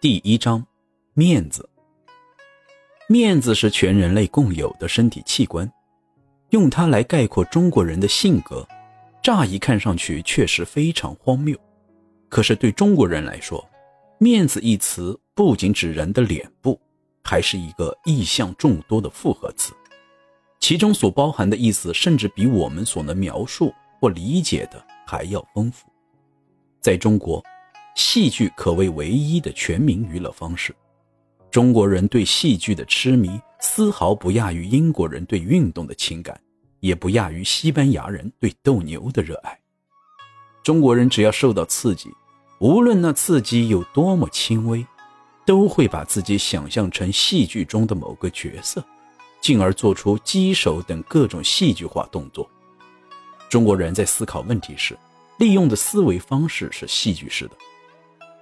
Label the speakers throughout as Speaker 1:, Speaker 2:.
Speaker 1: 第一章，面子。面子是全人类共有的身体器官，用它来概括中国人的性格，乍一看上去确实非常荒谬。可是对中国人来说，面子一词不仅指人的脸部，还是一个意象众多的复合词，其中所包含的意思甚至比我们所能描述或理解的还要丰富。在中国。戏剧可谓唯一的全民娱乐方式。中国人对戏剧的痴迷，丝毫不亚于英国人对运动的情感，也不亚于西班牙人对斗牛的热爱。中国人只要受到刺激，无论那刺激有多么轻微，都会把自己想象成戏剧中的某个角色，进而做出击手等各种戏剧化动作。中国人在思考问题时，利用的思维方式是戏剧式的。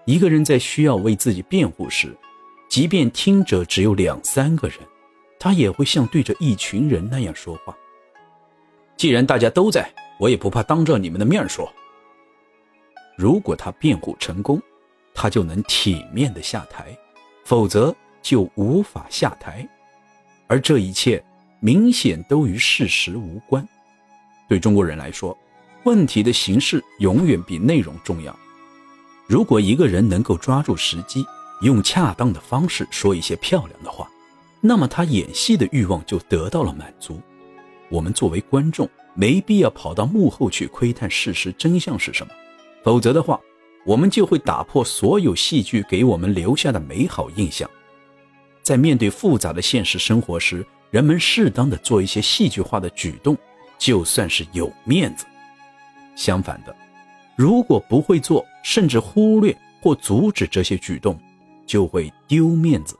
Speaker 1: 一个人在需要为自己辩护时，即便听者只有两三个人，他也会像对着一群人那样说话。既然大家都在，我也不怕当着你们的面说。如果他辩护成功，他就能体面的下台；否则就无法下台。而这一切明显都与事实无关。对中国人来说，问题的形式永远比内容重要。如果一个人能够抓住时机，用恰当的方式说一些漂亮的话，那么他演戏的欲望就得到了满足。我们作为观众，没必要跑到幕后去窥探事实真相是什么，否则的话，我们就会打破所有戏剧给我们留下的美好印象。在面对复杂的现实生活时，人们适当的做一些戏剧化的举动，就算是有面子。相反的。如果不会做，甚至忽略或阻止这些举动，就会丢面子。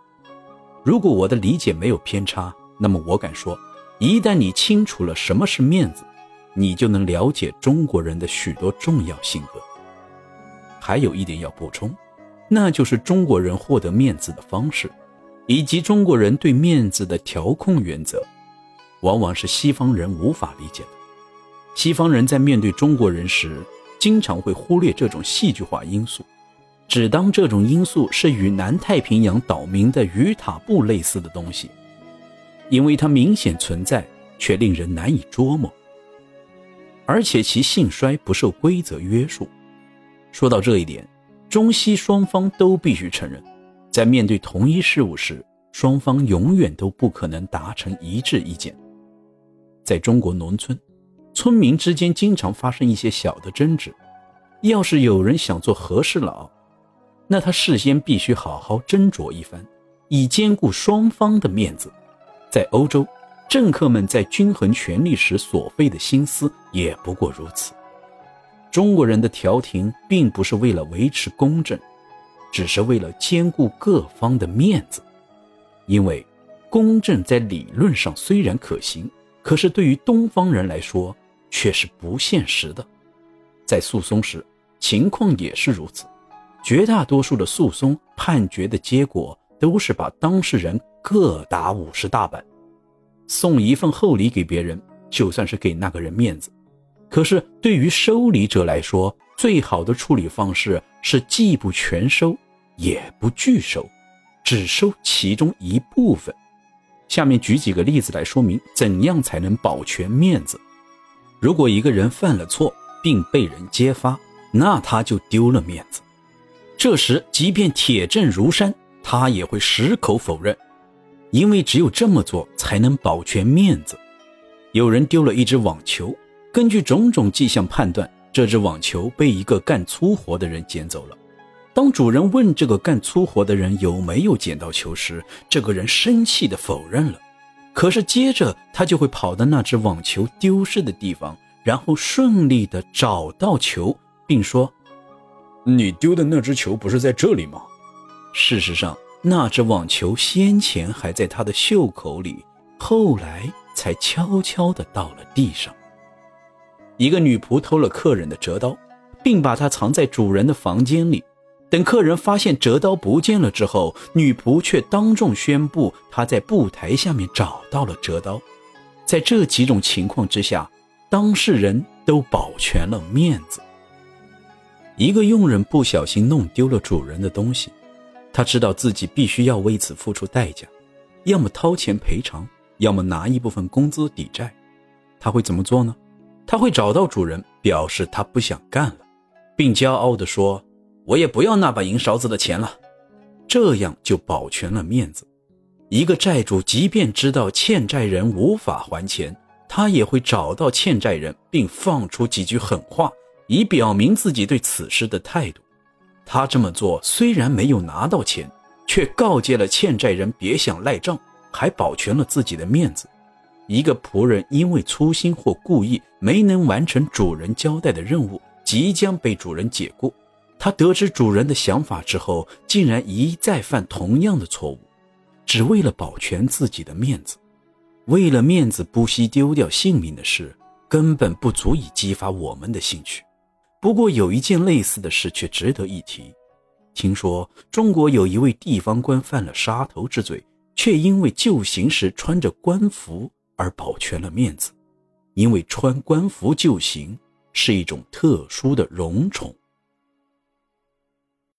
Speaker 1: 如果我的理解没有偏差，那么我敢说，一旦你清楚了什么是面子，你就能了解中国人的许多重要性格。还有一点要补充，那就是中国人获得面子的方式，以及中国人对面子的调控原则，往往是西方人无法理解的。西方人在面对中国人时，经常会忽略这种戏剧化因素，只当这种因素是与南太平洋岛民的鱼塔布类似的东西，因为它明显存在，却令人难以捉摸，而且其兴衰不受规则约束。说到这一点，中西双方都必须承认，在面对同一事物时，双方永远都不可能达成一致意见。在中国农村。村民之间经常发生一些小的争执，要是有人想做和事佬，那他事先必须好好斟酌一番，以兼顾双方的面子。在欧洲，政客们在均衡权力时所费的心思也不过如此。中国人的调停并不是为了维持公正，只是为了兼顾各方的面子，因为公正在理论上虽然可行，可是对于东方人来说，却是不现实的，在诉讼时，情况也是如此。绝大多数的诉讼判决的结果都是把当事人各打五十大板，送一份厚礼给别人，就算是给那个人面子。可是对于收礼者来说，最好的处理方式是既不全收，也不拒收，只收其中一部分。下面举几个例子来说明怎样才能保全面子。如果一个人犯了错并被人揭发，那他就丢了面子。这时，即便铁证如山，他也会矢口否认，因为只有这么做才能保全面子。有人丢了一只网球，根据种种迹象判断，这只网球被一个干粗活的人捡走了。当主人问这个干粗活的人有没有捡到球时，这个人生气地否认了。可是接着他就会跑到那只网球丢失的地方，然后顺利的找到球，并说：“
Speaker 2: 你丢的那只球不是在这里吗？”
Speaker 1: 事实上，那只网球先前还在他的袖口里，后来才悄悄的到了地上。一个女仆偷了客人的折刀，并把它藏在主人的房间里。等客人发现折刀不见了之后，女仆却当众宣布她在布台下面找到了折刀。在这几种情况之下，当事人都保全了面子。一个佣人不小心弄丢了主人的东西，他知道自己必须要为此付出代价，要么掏钱赔偿，要么拿一部分工资抵债。他会怎么做呢？他会找到主人，表示他不想干了，并骄傲地说：“我也不要那把银勺子的钱了。”这样就保全了面子。一个债主即便知道欠债人无法还钱，他也会找到欠债人，并放出几句狠话，以表明自己对此事的态度。他这么做虽然没有拿到钱，却告诫了欠债人别想赖账，还保全了自己的面子。一个仆人因为粗心或故意没能完成主人交代的任务，即将被主人解雇。他得知主人的想法之后，竟然一再犯同样的错误，只为了保全自己的面子。为了面子不惜丢掉性命的事，根本不足以激发我们的兴趣。不过有一件类似的事却值得一提：听说中国有一位地方官犯了杀头之罪，却因为就刑时穿着官服。而保全了面子，因为穿官服就刑是一种特殊的荣宠。